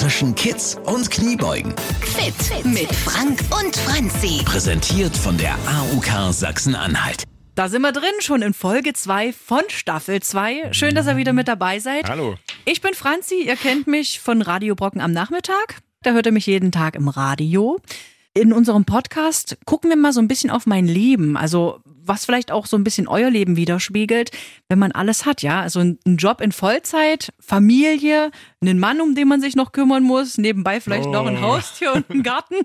zwischen Kids und Kniebeugen. Fit mit Frank und Franzi. Präsentiert von der AUK Sachsen-Anhalt. Da sind wir drin, schon in Folge 2 von Staffel 2. Schön, dass ihr wieder mit dabei seid. Hallo. Ich bin Franzi, ihr kennt mich von Radio Brocken am Nachmittag. Da hört ihr mich jeden Tag im Radio. In unserem Podcast gucken wir mal so ein bisschen auf mein Leben. Also was vielleicht auch so ein bisschen euer Leben widerspiegelt, wenn man alles hat, ja. Also ein Job in Vollzeit, Familie, einen Mann, um den man sich noch kümmern muss, nebenbei vielleicht oh. noch ein oh. Haustier und einen Garten.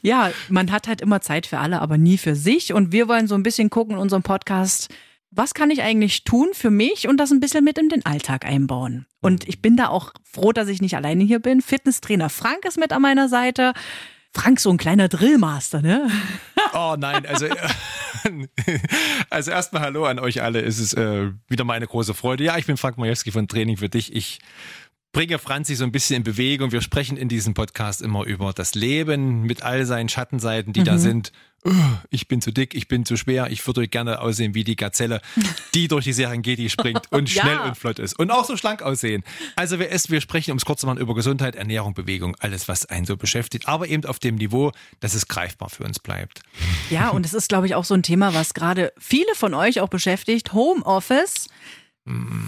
Ja, man hat halt immer Zeit für alle, aber nie für sich. Und wir wollen so ein bisschen gucken in unserem Podcast, was kann ich eigentlich tun für mich und das ein bisschen mit in den Alltag einbauen. Und ich bin da auch froh, dass ich nicht alleine hier bin. Fitnesstrainer Frank ist mit an meiner Seite. Frank, so ein kleiner Drillmaster, ne? Oh nein, also, also erstmal Hallo an euch alle. Es ist äh, wieder meine große Freude. Ja, ich bin Frank Majewski von Training für dich. Ich bringe Franzi so ein bisschen in Bewegung. Wir sprechen in diesem Podcast immer über das Leben mit all seinen Schattenseiten, die mhm. da sind ich bin zu dick, ich bin zu schwer, ich würde gerne aussehen wie die Gazelle, die durch die Serengeti springt und schnell ja. und flott ist und auch so schlank aussehen. Also wir, essen, wir sprechen, um es kurz zu machen, über Gesundheit, Ernährung, Bewegung, alles, was einen so beschäftigt, aber eben auf dem Niveau, dass es greifbar für uns bleibt. Ja, und es ist, glaube ich, auch so ein Thema, was gerade viele von euch auch beschäftigt. Homeoffice.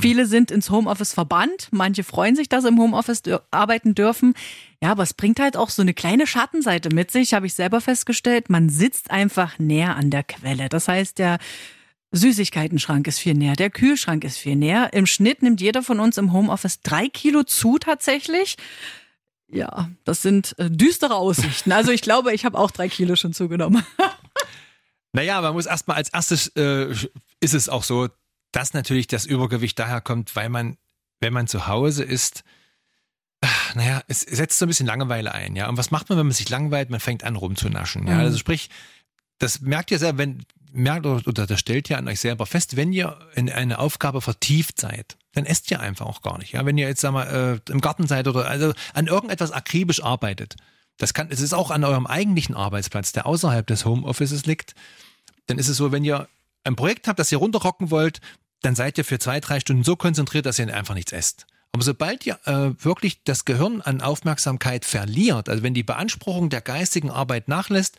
Viele sind ins Homeoffice verbannt, manche freuen sich, dass sie im Homeoffice arbeiten dürfen. Ja, aber es bringt halt auch so eine kleine Schattenseite mit sich, habe ich selber festgestellt. Man sitzt einfach näher an der Quelle. Das heißt, der Süßigkeitenschrank ist viel näher, der Kühlschrank ist viel näher. Im Schnitt nimmt jeder von uns im Homeoffice drei Kilo zu tatsächlich. Ja, das sind äh, düstere Aussichten. Also ich glaube, ich habe auch drei Kilo schon zugenommen. naja, man muss erstmal als erstes, äh, ist es auch so, dass natürlich das Übergewicht daher kommt, weil man, wenn man zu Hause ist, naja, es setzt so ein bisschen Langeweile ein, ja. Und was macht man, wenn man sich langweilt? Man fängt an rumzunaschen, ja. Mhm. Also sprich, das merkt ihr selber, wenn, merkt oder das stellt ihr an euch selber fest, wenn ihr in eine Aufgabe vertieft seid, dann esst ihr einfach auch gar nicht, ja. Wenn ihr jetzt, sag mal, äh, im Garten seid oder also an irgendetwas akribisch arbeitet, das kann, es ist auch an eurem eigentlichen Arbeitsplatz, der außerhalb des Homeoffices liegt, dann ist es so, wenn ihr ein Projekt habt, das ihr runterrocken wollt, dann seid ihr für zwei, drei Stunden so konzentriert, dass ihr einfach nichts esst. Aber sobald ihr äh, wirklich das Gehirn an Aufmerksamkeit verliert, also wenn die Beanspruchung der geistigen Arbeit nachlässt,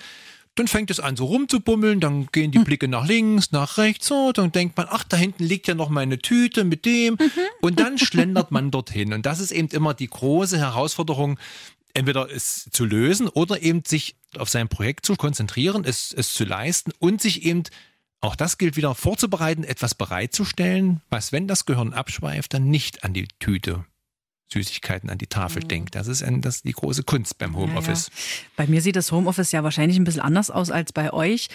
dann fängt es an so rumzubummeln, dann gehen die hm. Blicke nach links, nach rechts, so, dann denkt man, ach, da hinten liegt ja noch meine Tüte mit dem mhm. und dann schlendert man dorthin. Und das ist eben immer die große Herausforderung, entweder es zu lösen oder eben sich auf sein Projekt zu konzentrieren, es, es zu leisten und sich eben auch das gilt wieder vorzubereiten, etwas bereitzustellen, was, wenn das Gehirn abschweift, dann nicht an die Tüte Süßigkeiten an die Tafel mhm. denkt. Das ist, ein, das ist die große Kunst beim Homeoffice. Ja, ja. Bei mir sieht das Homeoffice ja wahrscheinlich ein bisschen anders aus als bei euch.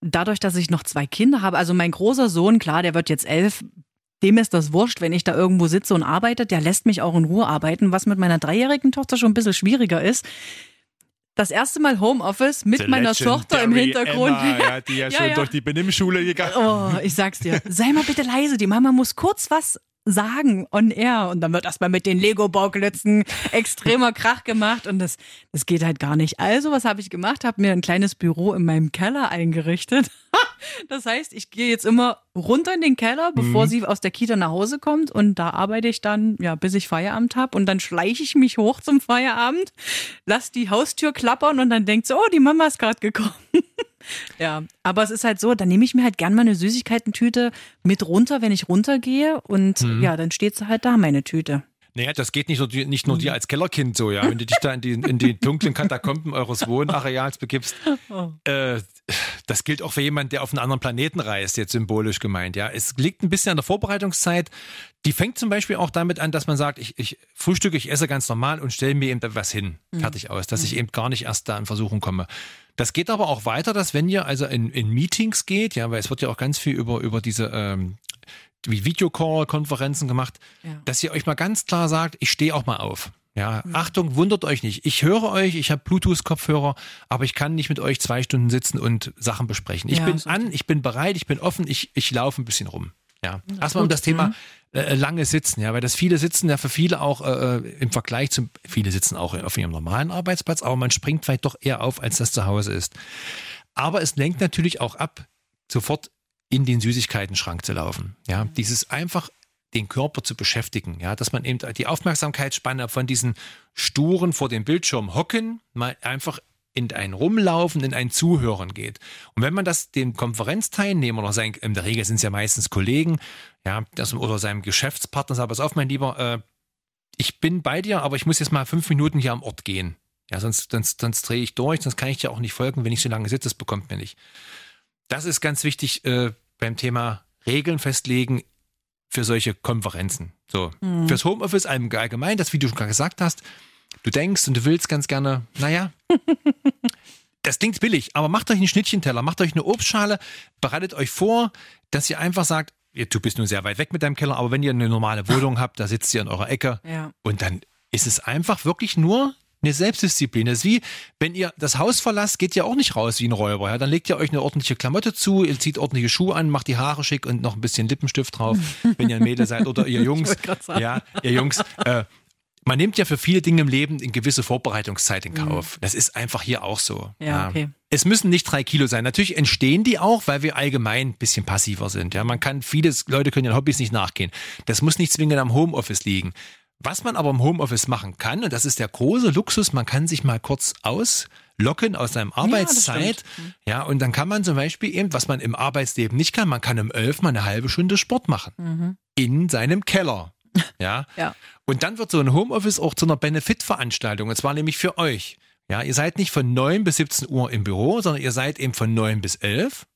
Dadurch, dass ich noch zwei Kinder habe, also mein großer Sohn, klar, der wird jetzt elf, dem ist das wurscht, wenn ich da irgendwo sitze und arbeite, der lässt mich auch in Ruhe arbeiten, was mit meiner dreijährigen Tochter schon ein bisschen schwieriger ist das erste Mal Homeoffice mit The meiner Tochter im Hintergrund. Emma, ja, die ja, ja schon ja. durch die Benimmschule gegangen. Oh, ich sag's dir. Sei mal bitte leise, die Mama muss kurz was sagen on air und dann wird erstmal mit den Lego-Bauklötzen extremer Krach gemacht und das, das geht halt gar nicht. Also, was habe ich gemacht? Habe mir ein kleines Büro in meinem Keller eingerichtet. Das heißt, ich gehe jetzt immer runter in den Keller, bevor mhm. sie aus der Kita nach Hause kommt und da arbeite ich dann, ja, bis ich Feierabend habe und dann schleiche ich mich hoch zum Feierabend, lass die Haustür klappern und dann denkt sie, oh, die Mama ist gerade gekommen. Ja, aber es ist halt so, dann nehme ich mir halt gern mal eine Süßigkeitentüte mit runter, wenn ich runtergehe und mhm. ja, dann steht sie halt da, meine Tüte. Naja, das geht nicht nur, nicht nur dir als Kellerkind so, ja. Wenn du dich da in die, in die dunklen Katakomben eures Wohnareals begibst, oh. äh, das gilt auch für jemanden, der auf einen anderen Planeten reist, jetzt symbolisch gemeint, ja. Es liegt ein bisschen an der Vorbereitungszeit. Die fängt zum Beispiel auch damit an, dass man sagt, ich, ich frühstücke, ich esse ganz normal und stelle mir eben was hin, mhm. fertig aus, dass ich mhm. eben gar nicht erst da in Versuchung komme. Das geht aber auch weiter, dass wenn ihr also in, in Meetings geht, ja, weil es wird ja auch ganz viel über, über diese ähm, wie Videocall-Konferenzen gemacht, ja. dass ihr euch mal ganz klar sagt, ich stehe auch mal auf. Ja, mhm. Achtung, wundert euch nicht. Ich höre euch, ich habe Bluetooth-Kopfhörer, aber ich kann nicht mit euch zwei Stunden sitzen und Sachen besprechen. Ich ja, bin an, ich bin bereit, ich bin offen, ich, ich laufe ein bisschen rum. Ja, erstmal um das Thema äh, lange Sitzen, ja, weil das viele Sitzen ja für viele auch äh, äh, im Vergleich zum, viele sitzen auch auf ihrem normalen Arbeitsplatz, aber man springt vielleicht doch eher auf, als das zu Hause ist. Aber es lenkt natürlich auch ab, sofort in den Süßigkeitenschrank zu laufen. Ja, mhm. dieses einfach den Körper zu beschäftigen, ja, dass man eben die Aufmerksamkeitsspanne von diesen sturen vor dem Bildschirm hocken mal einfach in ein Rumlaufen, in ein Zuhören geht. Und wenn man das dem Konferenzteilnehmer oder sein, in der Regel sind es ja meistens Kollegen, ja, das, oder seinem Geschäftspartner sagt, pass auf, mein Lieber, äh, ich bin bei dir, aber ich muss jetzt mal fünf Minuten hier am Ort gehen. Ja, sonst, sonst, sonst drehe ich durch, sonst kann ich dir auch nicht folgen, wenn ich so lange sitze, das bekommt mir nicht. Das ist ganz wichtig äh, beim Thema Regeln festlegen für solche Konferenzen. So, mhm. fürs Homeoffice allgemein, das, wie du schon gerade gesagt hast, du denkst und du willst ganz gerne, naja, das klingt billig, aber macht euch einen Schnittchenteller, macht euch eine Obstschale, bereitet euch vor, dass ihr einfach sagt, du bist nur sehr weit weg mit deinem Keller, aber wenn ihr eine normale Wohnung habt, da sitzt ihr in eurer Ecke ja. und dann ist es einfach wirklich nur eine Selbstdisziplin. Das ist wie, wenn ihr das Haus verlasst, geht ihr auch nicht raus wie ein Räuber. Ja? Dann legt ihr euch eine ordentliche Klamotte zu, ihr zieht ordentliche Schuhe an, macht die Haare schick und noch ein bisschen Lippenstift drauf, wenn ihr ein Mädel seid oder ihr Jungs. Ja, ihr Jungs. Äh, man nimmt ja für viele Dinge im Leben eine gewisse Vorbereitungszeit in Kauf. Mhm. Das ist einfach hier auch so. Ja, okay. Es müssen nicht drei Kilo sein. Natürlich entstehen die auch, weil wir allgemein ein bisschen passiver sind. Ja, man kann vieles, Leute können ihren Hobbys nicht nachgehen. Das muss nicht zwingend am Homeoffice liegen. Was man aber im Homeoffice machen kann, und das ist der große Luxus, man kann sich mal kurz auslocken aus seinem Arbeitszeit. Ja, ja, und dann kann man zum Beispiel eben, was man im Arbeitsleben nicht kann, man kann um elf mal eine halbe Stunde Sport machen. Mhm. In seinem Keller. Ja? ja. Und dann wird so ein Homeoffice auch zu einer Benefit-Veranstaltung, und zwar nämlich für euch. Ja, ihr seid nicht von 9 bis 17 Uhr im Büro, sondern ihr seid eben von 9 bis 11.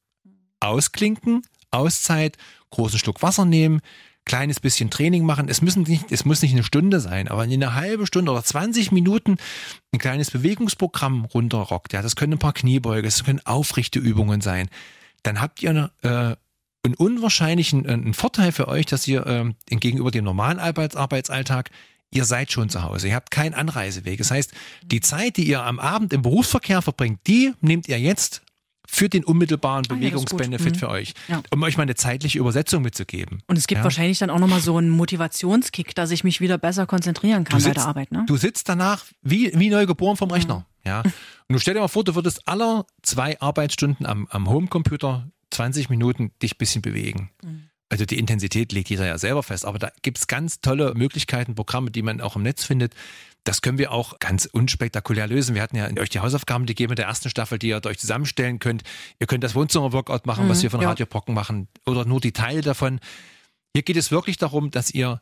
Ausklinken, Auszeit, großen Schluck Wasser nehmen, kleines bisschen Training machen. Es müssen nicht, es muss nicht eine Stunde sein, aber in eine halbe Stunde oder 20 Minuten ein kleines Bewegungsprogramm runterrockt. Ja, das können ein paar Kniebeuge, das können aufrichte Übungen sein. Dann habt ihr eine, äh, einen unwahrscheinlichen äh, einen Vorteil für euch, dass ihr äh, gegenüber dem normalen Arbeits Arbeitsalltag ihr seid schon zu Hause. Ihr habt keinen Anreiseweg. Das heißt, die Zeit, die ihr am Abend im Berufsverkehr verbringt, die nehmt ihr jetzt für den unmittelbaren ah, Bewegungsbenefit ja, für euch, ja. um euch mal eine zeitliche Übersetzung mitzugeben. Und es gibt ja. wahrscheinlich dann auch nochmal so einen Motivationskick, dass ich mich wieder besser konzentrieren kann sitzt, bei der Arbeit. Ne? Du sitzt danach wie, wie neu geboren vom Rechner. Mhm. Ja. Und du stell dir mal vor, du würdest aller zwei Arbeitsstunden am, am Homecomputer 20 Minuten dich ein bisschen bewegen. Mhm. Also die Intensität legt jeder ja selber fest, aber da gibt es ganz tolle Möglichkeiten, Programme, die man auch im Netz findet, das können wir auch ganz unspektakulär lösen. Wir hatten ja euch die Hausaufgaben gegeben mit der ersten Staffel, die ihr euch zusammenstellen könnt. Ihr könnt das Wohnzimmer-Workout machen, mhm, was wir von ja. Radio Brocken machen, oder nur die Teile davon. Hier geht es wirklich darum, dass ihr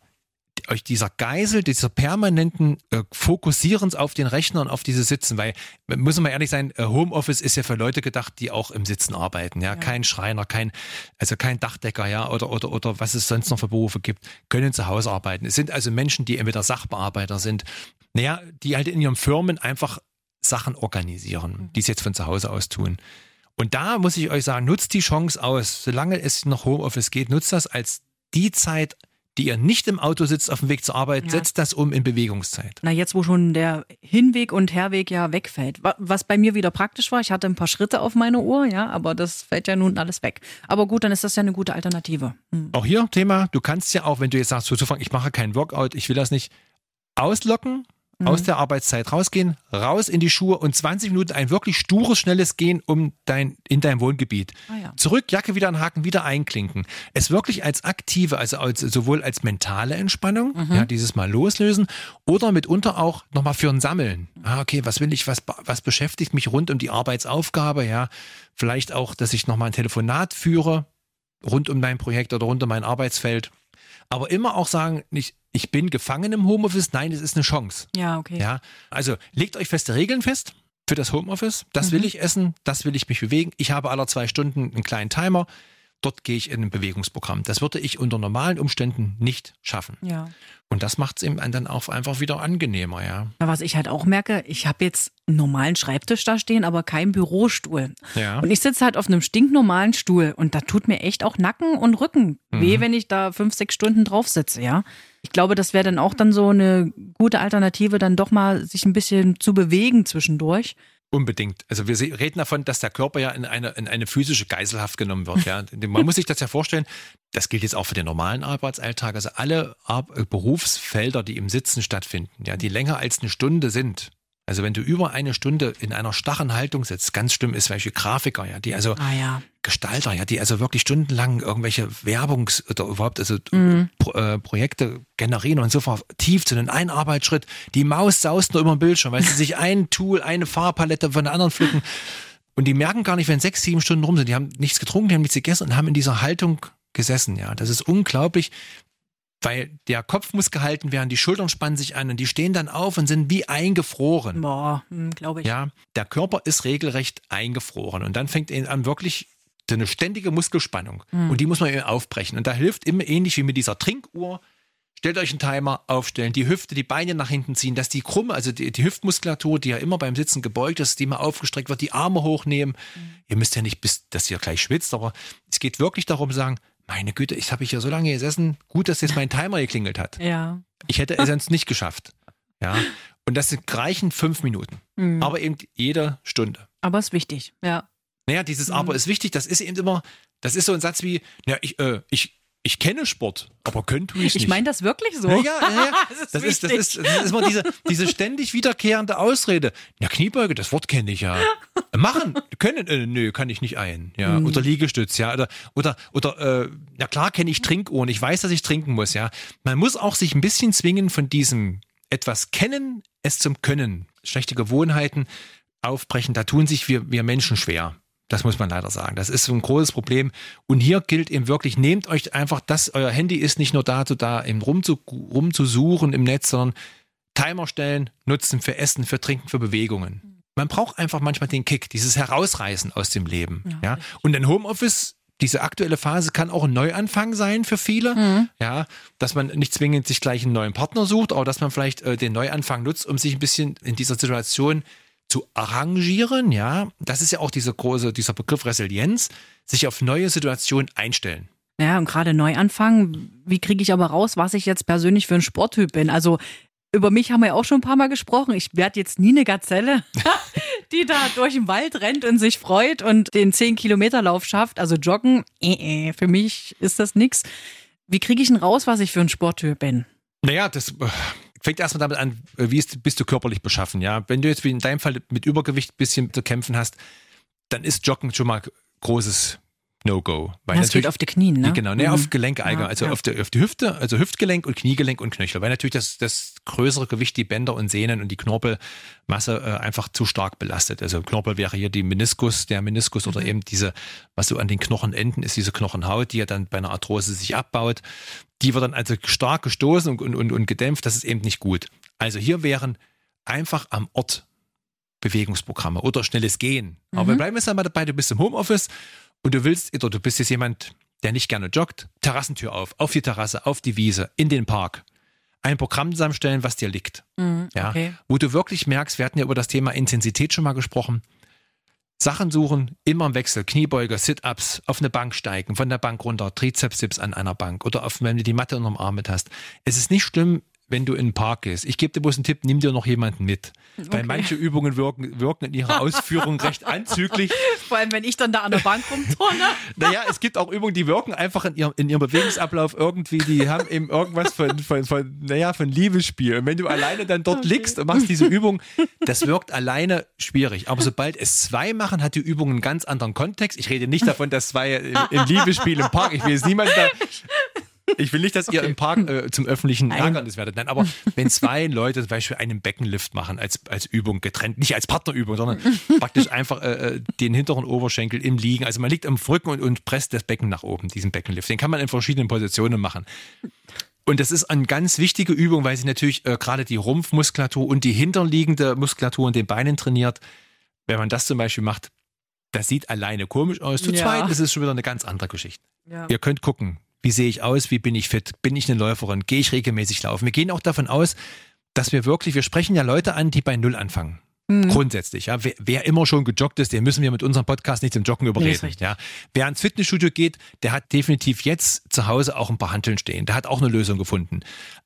euch dieser Geisel, dieser permanenten äh, Fokussierens auf den Rechner und auf diese Sitzen, weil, muss man ehrlich sein, äh, Homeoffice ist ja für Leute gedacht, die auch im Sitzen arbeiten, ja, ja. kein Schreiner, kein, also kein Dachdecker, ja, oder, oder, oder was es sonst noch für Berufe gibt, können zu Hause arbeiten. Es sind also Menschen, die entweder Sachbearbeiter sind, naja, die halt in ihren Firmen einfach Sachen organisieren, mhm. die es jetzt von zu Hause aus tun. Und da muss ich euch sagen, nutzt die Chance aus, solange es noch Homeoffice geht, nutzt das als die Zeit, die ihr nicht im Auto sitzt auf dem Weg zur Arbeit, ja. setzt das um in Bewegungszeit. Na, jetzt, wo schon der Hinweg und Herweg ja wegfällt. Was bei mir wieder praktisch war, ich hatte ein paar Schritte auf meine Uhr, ja, aber das fällt ja nun alles weg. Aber gut, dann ist das ja eine gute Alternative. Hm. Auch hier Thema, du kannst ja auch, wenn du jetzt sagst, zu ich mache keinen Workout, ich will das nicht, auslocken, mhm. aus der Arbeitszeit rausgehen, raus in die Schuhe und 20 Minuten ein wirklich stures, schnelles Gehen um dein, in dein Wohngebiet. Ah, ja. Zurück, Jacke wieder anhaken, wieder einklinken. Es wirklich als aktive, also als, sowohl als mentale Entspannung, mhm. ja, dieses Mal loslösen oder mitunter auch nochmal für ein Sammeln. Ah, okay, was will ich, was, was beschäftigt mich rund um die Arbeitsaufgabe, ja. Vielleicht auch, dass ich nochmal ein Telefonat führe rund um mein Projekt oder rund um mein Arbeitsfeld. Aber immer auch sagen, nicht, ich bin gefangen im Homeoffice. Nein, es ist eine Chance. Ja, okay. Ja, also legt euch feste Regeln fest für das Homeoffice. Das mhm. will ich essen, das will ich mich bewegen. Ich habe aller zwei Stunden einen kleinen Timer. Dort gehe ich in ein Bewegungsprogramm. Das würde ich unter normalen Umständen nicht schaffen. Ja. Und das macht es eben dann auch einfach wieder angenehmer, ja. Was ich halt auch merke, ich habe jetzt einen normalen Schreibtisch da stehen, aber keinen Bürostuhl. Ja. Und ich sitze halt auf einem stinknormalen Stuhl und da tut mir echt auch Nacken und Rücken mhm. weh, wenn ich da fünf, sechs Stunden drauf sitze, ja. Ich glaube, das wäre dann auch dann so eine gute Alternative, dann doch mal sich ein bisschen zu bewegen zwischendurch. Unbedingt. Also wir reden davon, dass der Körper ja in eine, in eine physische Geiselhaft genommen wird. Ja. Man muss sich das ja vorstellen, das gilt jetzt auch für den normalen Arbeitsalltag. Also alle Ar Berufsfelder, die im Sitzen stattfinden, ja, die länger als eine Stunde sind, Also wenn du über eine Stunde in einer starren Haltung sitzt, ganz schlimm ist, welche Grafiker, ja, die also Ah ja. Gestalter, ja, die also wirklich stundenlang irgendwelche Werbungs- oder überhaupt also Mhm. Pro, äh, Projekte generieren und so tief zu einem Einarbeitsschritt. Die Maus saust nur über den Bildschirm, weil sie sich ein Tool, eine Farbpalette von der anderen pflücken. Und die merken gar nicht, wenn sechs, sieben Stunden rum sind. Die haben nichts getrunken, die haben nichts gegessen und haben in dieser Haltung gesessen. Ja, das ist unglaublich, weil der Kopf muss gehalten werden, die Schultern spannen sich an und die stehen dann auf und sind wie eingefroren. Boah, glaube ich. Ja, der Körper ist regelrecht eingefroren und dann fängt ihn an wirklich so eine ständige Muskelspannung Hm. und die muss man eben aufbrechen und da hilft immer ähnlich wie mit dieser Trinkuhr. Stellt euch einen Timer, aufstellen, die Hüfte, die Beine nach hinten ziehen, dass die krumme, also die, die Hüftmuskulatur, die ja immer beim Sitzen gebeugt ist, die mal aufgestreckt wird, die Arme hochnehmen. Ihr müsst ja nicht bis, dass ihr gleich schwitzt, aber es geht wirklich darum, sagen, meine Güte, ich habe hier so lange gesessen, gut, dass jetzt mein Timer geklingelt hat. Ja. Ich hätte es sonst nicht geschafft. Ja. Und das sind- reichen fünf Minuten. Mhm. Aber eben jede Stunde. Aber ist wichtig, ja. Naja, dieses Mhm. Aber ist wichtig, das ist eben immer, das ist so ein Satz wie, ja, ich, äh, ich, ich kenne Sport, aber könnte ich nicht. Ich meine das wirklich so. ja, ja, ja. Das ist Das, ist, das, ist, das ist immer diese, diese ständig wiederkehrende Ausrede. Ja, Kniebeuge, das Wort kenne ich ja. Machen, können, äh, nö, kann ich nicht ein. Ja, Mhm. oder Liegestütz, ja, oder, oder, oder, äh, ja klar kenne ich Trinkuhren, ich weiß, dass ich trinken muss, ja. Man muss auch sich ein bisschen zwingen von diesem etwas kennen, es zum Können. Schlechte Gewohnheiten aufbrechen, da tun sich wir, wir Menschen schwer. Das muss man leider sagen. Das ist so ein großes Problem. Und hier gilt eben wirklich, nehmt euch einfach das, euer Handy ist nicht nur dazu da, eben rumzu, rumzusuchen im Netz, sondern Timer stellen, nutzen für Essen, für Trinken, für Bewegungen. Man braucht einfach manchmal den Kick, dieses Herausreißen aus dem Leben. Ja, Und ein Homeoffice, diese aktuelle Phase kann auch ein Neuanfang sein für viele. Ja, dass man nicht zwingend sich gleich einen neuen Partner sucht, aber dass man vielleicht äh, den Neuanfang nutzt, um sich ein bisschen in dieser Situation zu arrangieren. Ja, das ist ja auch dieser große, dieser Begriff Resilienz, sich auf neue Situationen einstellen. Ja, und gerade Neuanfang, wie kriege ich aber raus, was ich jetzt persönlich für ein Sporttyp bin? Also über mich haben wir ja auch schon ein paar Mal gesprochen. Ich werde jetzt nie eine Gazelle, die da durch den Wald rennt und sich freut und den 10-Kilometer-Lauf schafft. Also joggen, äh, äh, für mich ist das nix. Wie kriege ich denn raus, was ich für ein Sporttyp bin? Naja, das äh, fängt erstmal damit an, äh, wie ist, bist du körperlich beschaffen, ja. Wenn du jetzt wie in deinem Fall mit Übergewicht ein bisschen zu kämpfen hast, dann ist Joggen schon mal großes No-Go. Weil Das natürlich- auf die Knien, ne? Genau, ne, Mhm. auf Gelenke allgemein, Ja, also ja. auf, die, auf die Hüfte, also Hüftgelenk und Kniegelenk und Knöchel, weil natürlich das, das größere Gewicht die Bänder und Sehnen und die Knorpelmasse äh, einfach zu stark belastet. Also Knorpel wäre hier die Meniskus, der Meniskus Mhm. oder eben diese, was so an den Knochenenden ist, diese Knochenhaut, die ja dann bei einer Arthrose sich abbaut. Die wird dann also stark gestoßen und, und, und, und gedämpft, das ist eben nicht gut. Also hier wären einfach am Ort Bewegungsprogramme oder schnelles Gehen. Aber wir bleiben jetzt einmal dabei, du bist im Homeoffice und du willst, oder du bist jetzt jemand, der nicht gerne joggt, Terrassentür auf, auf die Terrasse, auf die Wiese, in den Park. Ein Programm zusammenstellen, was dir liegt. Ja, okay. Wo du wirklich merkst, wir hatten ja über das Thema Intensität schon mal gesprochen. Sachen suchen, immer im Wechsel, Kniebeuger, Sit-Ups, auf eine Bank steigen, von der Bank runter, Trizeps-Dips an einer Bank oder auf, wenn du die Matte unterm Arm mit hast. Es ist nicht schlimm, wenn du in den Park gehst. Ich gebe dir bloß einen Tipp, nimm dir noch jemanden mit. Weil manche Übungen wirken, wirken in ihrer Ausführung recht anzüglich. Vor allem, wenn ich dann da an der Bank rumturne. Naja, es gibt auch Übungen, die wirken einfach in ihrem, in ihrem Bewegungsablauf irgendwie, die haben eben irgendwas von, von, von, naja, von Liebesspiel. Und wenn du alleine dann dort liegst und machst diese Übung, das wirkt alleine schwierig. Aber sobald es zwei machen, hat die Übung einen ganz anderen Kontext. Ich rede nicht davon, dass zwei im, im Liebesspiel im Park, ich will jetzt niemand da, ich will nicht, dass ihr im Park äh, zum öffentlichen Ärgernis werdet. Nein, aber wenn zwei Leute zum Beispiel einen Beckenlift machen als, als Übung getrennt, nicht als Partnerübung, sondern praktisch einfach äh, äh, den hinteren Oberschenkel im Liegen. Also man liegt am Rücken und, und presst das Becken nach oben, diesen Beckenlift. Den kann man in verschiedenen Positionen machen. Und das ist eine ganz wichtige Übung, weil sie natürlich äh, gerade die Rumpfmuskulatur und die hinterliegende Muskulatur in den Beinen trainiert. Wenn man das zum Beispiel macht, das sieht alleine komisch aus. Zu Ja. zweit ist es schon wieder eine ganz andere Geschichte. Ja. Ihr könnt gucken, wie sehe ich aus, wie bin ich fit, bin ich eine Läuferin, gehe ich regelmäßig laufen. Wir gehen auch davon aus, dass wir wirklich, wir sprechen ja Leute an, die bei Null anfangen. Mhm. Grundsätzlich, ja. Wer, wer immer schon gejoggt ist, den müssen wir mit unserem Podcast nicht zum Joggen Nee, überreden. richtig. ja. Wer ans Fitnessstudio geht, der hat definitiv jetzt zu Hause auch ein paar Hanteln stehen. Der hat auch eine Lösung gefunden.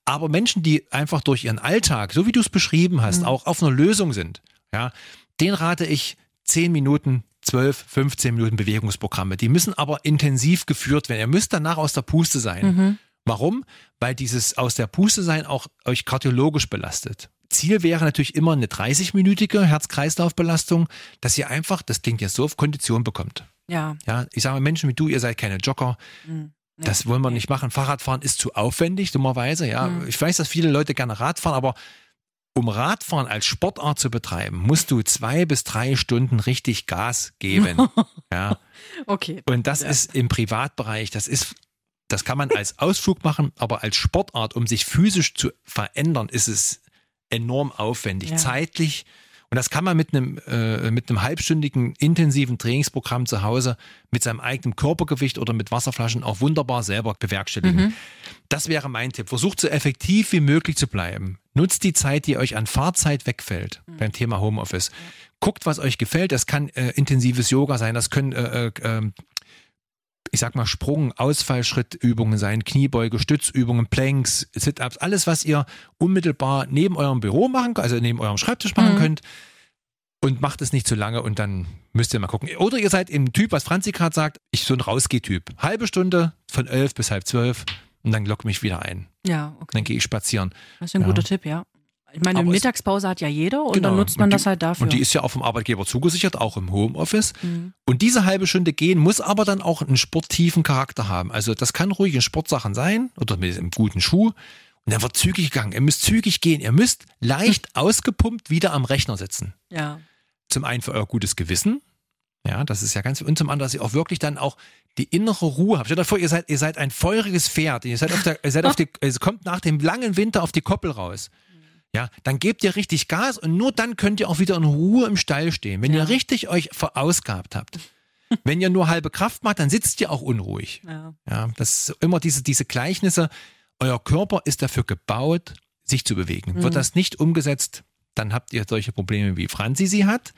Aber Menschen, die einfach durch ihren Alltag, so wie du es beschrieben hast, Mhm. auch auf einer Lösung sind, ja, den rate ich 10 Minuten 12, 15 Minuten Bewegungsprogramme. Die müssen aber intensiv geführt werden. Ihr müsst danach aus der Puste sein. Mhm. Warum? Weil dieses aus der Puste sein auch euch kardiologisch belastet. Ziel wäre natürlich immer eine 30-minütige Herz-Kreislauf-Belastung, dass ihr einfach, das klingt jetzt so, auf Kondition bekommt. Ja. Ja, ich sage mal, Menschen wie du, ihr seid keine Jogger. Mhm. Nee. Das wollen wir nicht machen. Fahrradfahren ist zu aufwendig, dummerweise. Ja, Mhm. ich weiß, dass viele Leute gerne Radfahren, aber um Radfahren als Sportart zu betreiben, musst du zwei bis drei Stunden richtig Gas geben. ja, Okay. und das Ja. ist im Privatbereich, das ist, das kann man als Ausflug machen, aber als Sportart, um sich physisch zu verändern, ist es enorm aufwendig, Ja. zeitlich. Und das kann man mit einem, äh, mit einem halbstündigen intensiven Trainingsprogramm zu Hause mit seinem eigenen Körpergewicht oder mit Wasserflaschen auch wunderbar selber bewerkstelligen. Mhm. Das wäre mein Tipp. Versucht so effektiv wie möglich zu bleiben. Nutzt die Zeit, die euch an Fahrzeit wegfällt Mhm. beim Thema Homeoffice. Guckt, was euch gefällt. Das kann äh, intensives Yoga sein, das können äh, äh, ähm, ich sag mal, Sprung, Ausfallschrittübungen sein, Kniebeuge, Stützübungen, Planks, Sit-Ups, alles, was ihr unmittelbar neben eurem Büro machen könnt, also neben eurem Schreibtisch machen Mhm. könnt. Und macht es nicht zu lange und dann müsst ihr mal gucken. Oder ihr seid im Typ, was Franzi gerade sagt, ich so ein Rausgeh-Typ. Halbe Stunde von elf bis halb zwölf und dann lock mich wieder ein. Ja, okay. Dann gehe ich spazieren. Das ist ein Ja. guter Tipp, ja. Ich meine, Aber Mittagspause hat ja jeder und Genau. dann nutzt man die- das halt dafür. Und die ist ja auch vom Arbeitgeber zugesichert, auch im Homeoffice. Mhm. Und diese halbe Stunde gehen muss aber dann auch einen sportiven Charakter haben. Also das kann ruhig in Sportsachen sein oder mit einem guten Schuh. Und dann wird zügig gegangen. Ihr müsst zügig gehen. Ihr müsst leicht ausgepumpt wieder am Rechner sitzen. ja. Zum einen für euer gutes Gewissen. Ja, das ist ja ganz, und zum anderen, dass ihr auch wirklich dann auch die innere Ruhe habt. Stellt euch vor, ihr seid, ihr seid ein feuriges Pferd. Ihr seid auf der, ihr seid auf die, es kommt nach dem langen Winter auf die Koppel raus. Ja, dann gebt ihr richtig Gas und nur dann könnt ihr auch wieder in Ruhe im Stall stehen. Wenn Ja. ihr richtig euch verausgabt habt. Wenn ihr nur halbe Kraft macht, dann sitzt ihr auch unruhig. ja. Ja, das ist immer diese, diese Gleichnisse. Euer Körper ist dafür gebaut, sich zu bewegen. Wird das nicht umgesetzt, dann habt ihr solche Probleme, wie Franzi sie hat,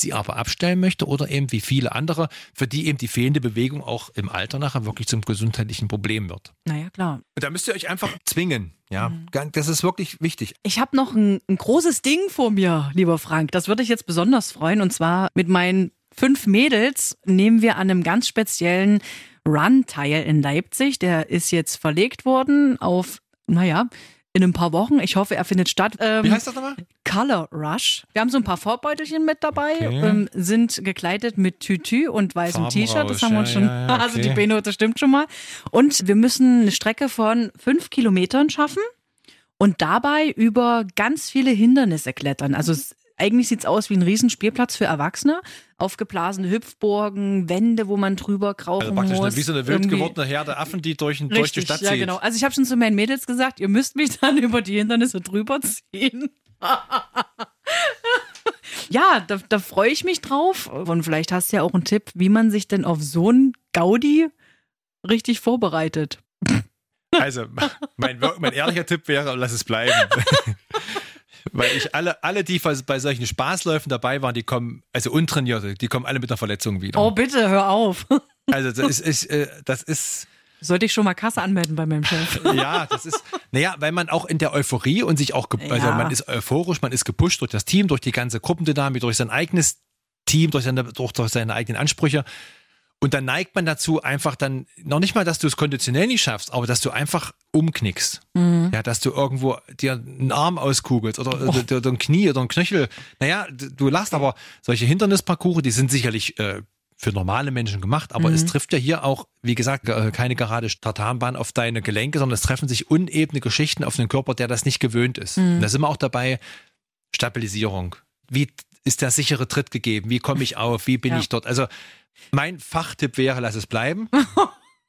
sie aber abstellen möchte oder eben wie viele andere, für die eben die fehlende Bewegung auch im Alter nachher wirklich zum gesundheitlichen Problem wird. Naja, klar. Und da müsst ihr euch einfach zwingen. Ja, das ist wirklich wichtig. Ich habe noch ein, ein großes Ding vor mir, lieber Frank. Das würde ich jetzt besonders freuen. Und zwar mit meinen fünf Mädels nehmen wir an einem ganz speziellen Run teil in Leipzig. Der ist jetzt verlegt worden auf, naja, in ein paar Wochen. Ich hoffe, er findet statt. Ähm, Wie heißt das nochmal? Color Rush. Wir haben so ein paar Vorbeutelchen mit dabei, Okay. ähm, sind gekleidet mit Tütü und weißem T-Shirt. Das haben wir uns ja, schon. ja, ja, Also okay. die B-Note stimmt schon mal. Und wir müssen eine Strecke von fünf Kilometern schaffen und dabei über ganz viele Hindernisse klettern. Also es, eigentlich sieht's aus wie ein Riesenspielplatz für Erwachsene. Aufgeblasene Hüpfburgen, Wände, wo man drüber krauchen Also praktisch muss. eine, wie so eine wild gewordene Herde Affen, die durch, durch die Richtig, Stadt ja zieht. genau. Also ich habe schon zu meinen Mädels gesagt, ihr müsst mich dann über die Hindernisse drüber ziehen. ja, da, da freue ich mich drauf. Und vielleicht hast du ja auch einen Tipp, wie man sich denn auf so ein Gaudi richtig vorbereitet. Also, mein, mein ehrlicher Tipp wäre, lass es bleiben. Weil ich alle, alle, die bei solchen Spaßläufen dabei waren, die kommen, also untrainierte, die kommen alle mit einer Verletzung wieder. Oh, bitte, hör auf. Also das ist, ist, äh, das ist, Sollte ich schon mal Kasse anmelden bei meinem Chef? ja, das ist, naja, weil man auch in der Euphorie und sich auch, also Ja. man ist euphorisch, man ist gepusht durch das Team, durch die ganze Gruppendynamik, durch sein eigenes Team, durch seine, durch, durch seine eigenen Ansprüche. Und dann neigt man dazu einfach dann, noch nicht mal, dass du es konditionell nicht schaffst, aber dass du einfach umknickst. Ja, dass du irgendwo dir einen Arm auskugelst oder, oder, oder ein Knie oder ein Knöchel. Naja, du lachst, aber solche Hindernisparcours, die sind sicherlich äh, für normale Menschen gemacht, aber es trifft ja hier auch, wie gesagt, äh, keine gerade Tartanbahn auf deine Gelenke, sondern es treffen sich unebene Geschichten auf den Körper, der das nicht gewöhnt ist. Und da sind wir auch dabei, Stabilisierung. Wie ist der sichere Tritt gegeben? Wie komme ich auf? Wie bin Ja. ich dort? Also mein Fachtipp wäre, lass es bleiben.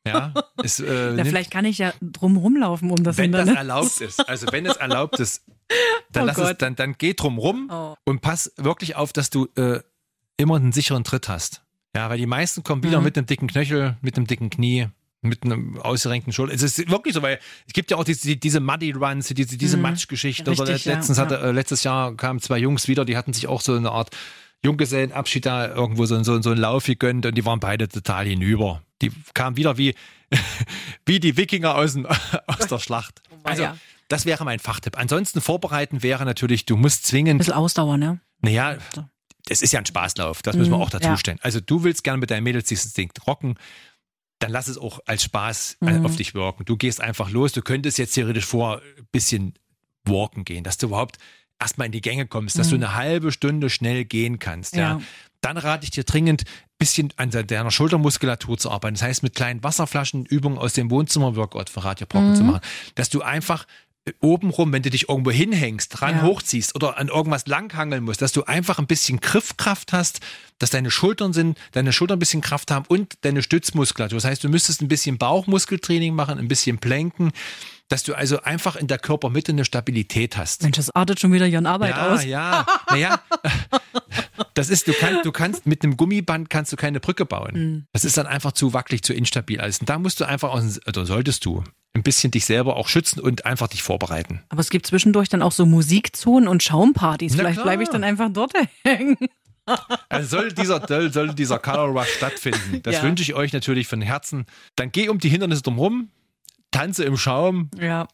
Ja, es, äh, Ja, nimm- vielleicht kann ich ja drum rumlaufen um das wenn das erlaubt ist, also wenn es erlaubt ist, dann, Oh lass es, dann, dann geh drum rum Oh. und pass wirklich auf, dass du äh, immer einen sicheren Tritt hast. Ja, weil die meisten kommen wieder Mhm. mit einem dicken Knöchel, mit einem dicken Knie, mit einem ausgerenkten Schulter. Es ist wirklich so, weil es gibt ja auch diese, diese Muddy Runs, diese, diese Mhm. Matschgeschichte. Oder Richtig, ja, letztens hatte, äh, letztes Jahr kamen zwei Jungs wieder, die hatten sich auch so eine Art Junggesellenabschied da irgendwo so, so, so einen Lauf gegönnt und die waren beide total hinüber. Die kamen wieder wie, wie die Wikinger aus, dem, aus der Schlacht. Also, ja. das wäre mein Fachtipp. Ansonsten vorbereiten wäre natürlich, du musst Ein zwingend, bisschen Ausdauer, ne? naja, es ist ja ein Spaßlauf, das müssen wir Mhm, auch dazu ja. stellen. Also du willst gerne mit deinen Mädels dieses Ding rocken, dann lass es auch als Spaß äh, Mhm. auf dich wirken. Du gehst einfach los, du könntest jetzt theoretisch vor ein bisschen walken gehen, dass du überhaupt erstmal in die Gänge kommst, dass du eine halbe Stunde schnell gehen kannst. Ja. Ja. Dann rate ich dir dringend, bisschen an deiner Schultermuskulatur zu arbeiten. Das heißt, mit kleinen Wasserflaschen Übungen aus dem Wohnzimmer-Workout für Radiobrocken zu machen. Dass du einfach äh, obenrum, wenn du dich irgendwo hinhängst, dran Ja. hochziehst oder an irgendwas langhangeln musst, dass du einfach ein bisschen Griffkraft hast, dass deine Schultern sind, deine Schultern ein bisschen Kraft haben und deine Stützmuskulatur. Das heißt, du müsstest ein bisschen Bauchmuskeltraining machen, ein bisschen Planken, dass du also einfach in der Körpermitte eine Stabilität hast. Mensch, das artet schon wieder hier in Arbeit Ja, aus. ja, naja, das ist, du kannst, du kannst mit einem Gummiband kannst du keine Brücke bauen. Mhm. Das ist dann einfach zu wackelig, zu instabil alles. Und da musst du einfach, aus, oder solltest du, ein bisschen dich selber auch schützen und einfach dich vorbereiten. Aber es gibt zwischendurch dann auch so Musikzonen und Schaumpartys. Na Vielleicht bleibe ich dann einfach dort hängen. Also soll dieser, soll dieser Color Rush stattfinden. Das Ja. wünsche ich euch natürlich von Herzen. Dann geh um die Hindernisse drumherum, tanze im Schaum Ja.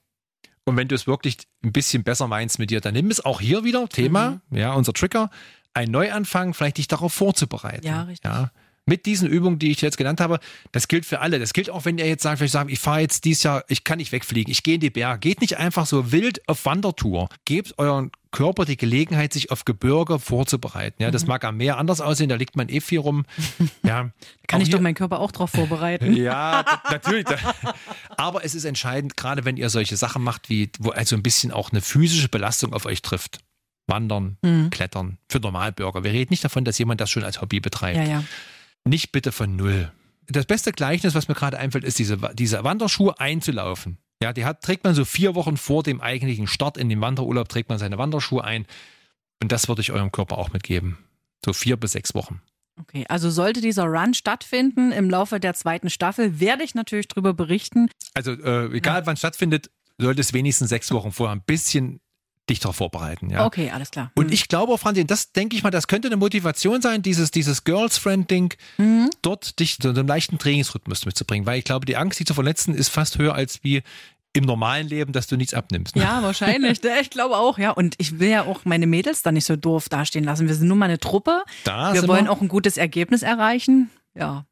und wenn du es wirklich ein bisschen besser meinst mit dir, dann nimm es auch hier wieder, Thema, Mhm. ja, unser Trigger, ein Neuanfang, vielleicht dich darauf vorzubereiten. Ja, richtig. Ja. Mit diesen Übungen, die ich jetzt genannt habe, das gilt für alle. Das gilt auch, wenn ihr jetzt sagt, vielleicht sagen, ich fahre jetzt dieses Jahr, ich kann nicht wegfliegen, ich gehe in die Berge. Geht nicht einfach so wild auf Wandertour. Gebt euren Körper die Gelegenheit, sich auf Gebirge vorzubereiten. Ja, Mhm. das mag am Meer anders aussehen, da liegt man eh viel rum. Ja, Kann Auch ich hier- doch meinen Körper auch drauf vorbereiten. ja, natürlich. Aber es ist entscheidend, gerade wenn ihr solche Sachen macht, wie wo also ein bisschen auch eine physische Belastung auf euch trifft. Wandern, Mhm. Klettern, für Normalbürger. Wir reden nicht davon, dass jemand das schon als Hobby betreibt. Ja, ja. Nicht bitte von null. Das beste Gleichnis, was mir gerade einfällt, ist diese, diese Wanderschuhe einzulaufen. Ja, die hat, trägt man so vier Wochen vor dem eigentlichen Start in den Wanderurlaub, trägt man seine Wanderschuhe ein. Und das würde ich eurem Körper auch mitgeben. So vier bis sechs Wochen. Okay, also sollte dieser Run stattfinden im Laufe der zweiten Staffel, werde ich natürlich darüber berichten. Also äh, egal wann es stattfindet, sollte es wenigstens sechs Wochen vorher ein bisschen dich darauf vorbereiten. Ja. Okay, alles klar. Und Hm. ich glaube, auch, Franzi, das denke ich mal, das könnte eine Motivation sein, dieses, dieses Girls-Friend-Ding, Mhm. dort dich zu einem leichten Trainingsrhythmus mitzubringen. Weil ich glaube, die Angst, dich zu verletzen, ist fast höher als wie im normalen Leben, dass du nichts abnimmst. Ja, wahrscheinlich. Ich glaube auch, ja. Und ich will ja auch meine Mädels da nicht so doof dastehen lassen. Wir sind nun mal eine Truppe. Da Wir wollen auch ein gutes Ergebnis erreichen. Ja.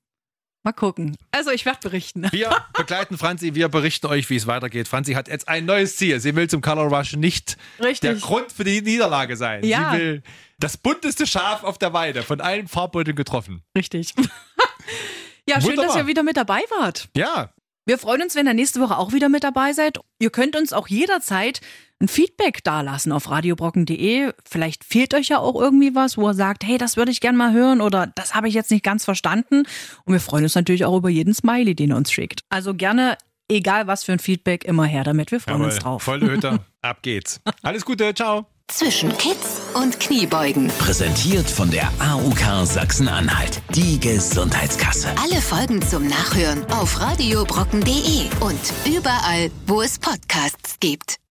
Mal gucken. Also ich werde berichten. Wir begleiten Franzi, wir berichten euch, wie es weitergeht. Franzi hat jetzt ein neues Ziel. Sie will zum Color Rush nicht Richtig. der Grund für die Niederlage sein. Ja. Sie will das bunteste Schaf auf der Weide, von allen Farbbeuteln getroffen. Richtig. ja, schön, Wunderbar. dass ihr wieder mit dabei wart. Ja, Wir freuen uns, wenn ihr nächste Woche auch wieder mit dabei seid. Ihr könnt uns auch jederzeit ein Feedback dalassen auf radiobrocken.de. Vielleicht fehlt euch ja auch irgendwie was, wo ihr sagt, hey, das würde ich gern mal hören oder das habe ich jetzt nicht ganz verstanden. Und wir freuen uns natürlich auch über jeden Smiley, den ihr uns schickt. Also gerne, egal was für ein Feedback, immer her damit. Wir freuen uns jawohl. drauf. Volle Hütte. Ab geht's. Alles Gute, ciao. Zwischen Kids und Kniebeugen. Präsentiert von der AUK Sachsen-Anhalt. Die Gesundheitskasse. Alle Folgen zum Nachhören auf radiobrocken.de und überall, wo es Podcasts gibt.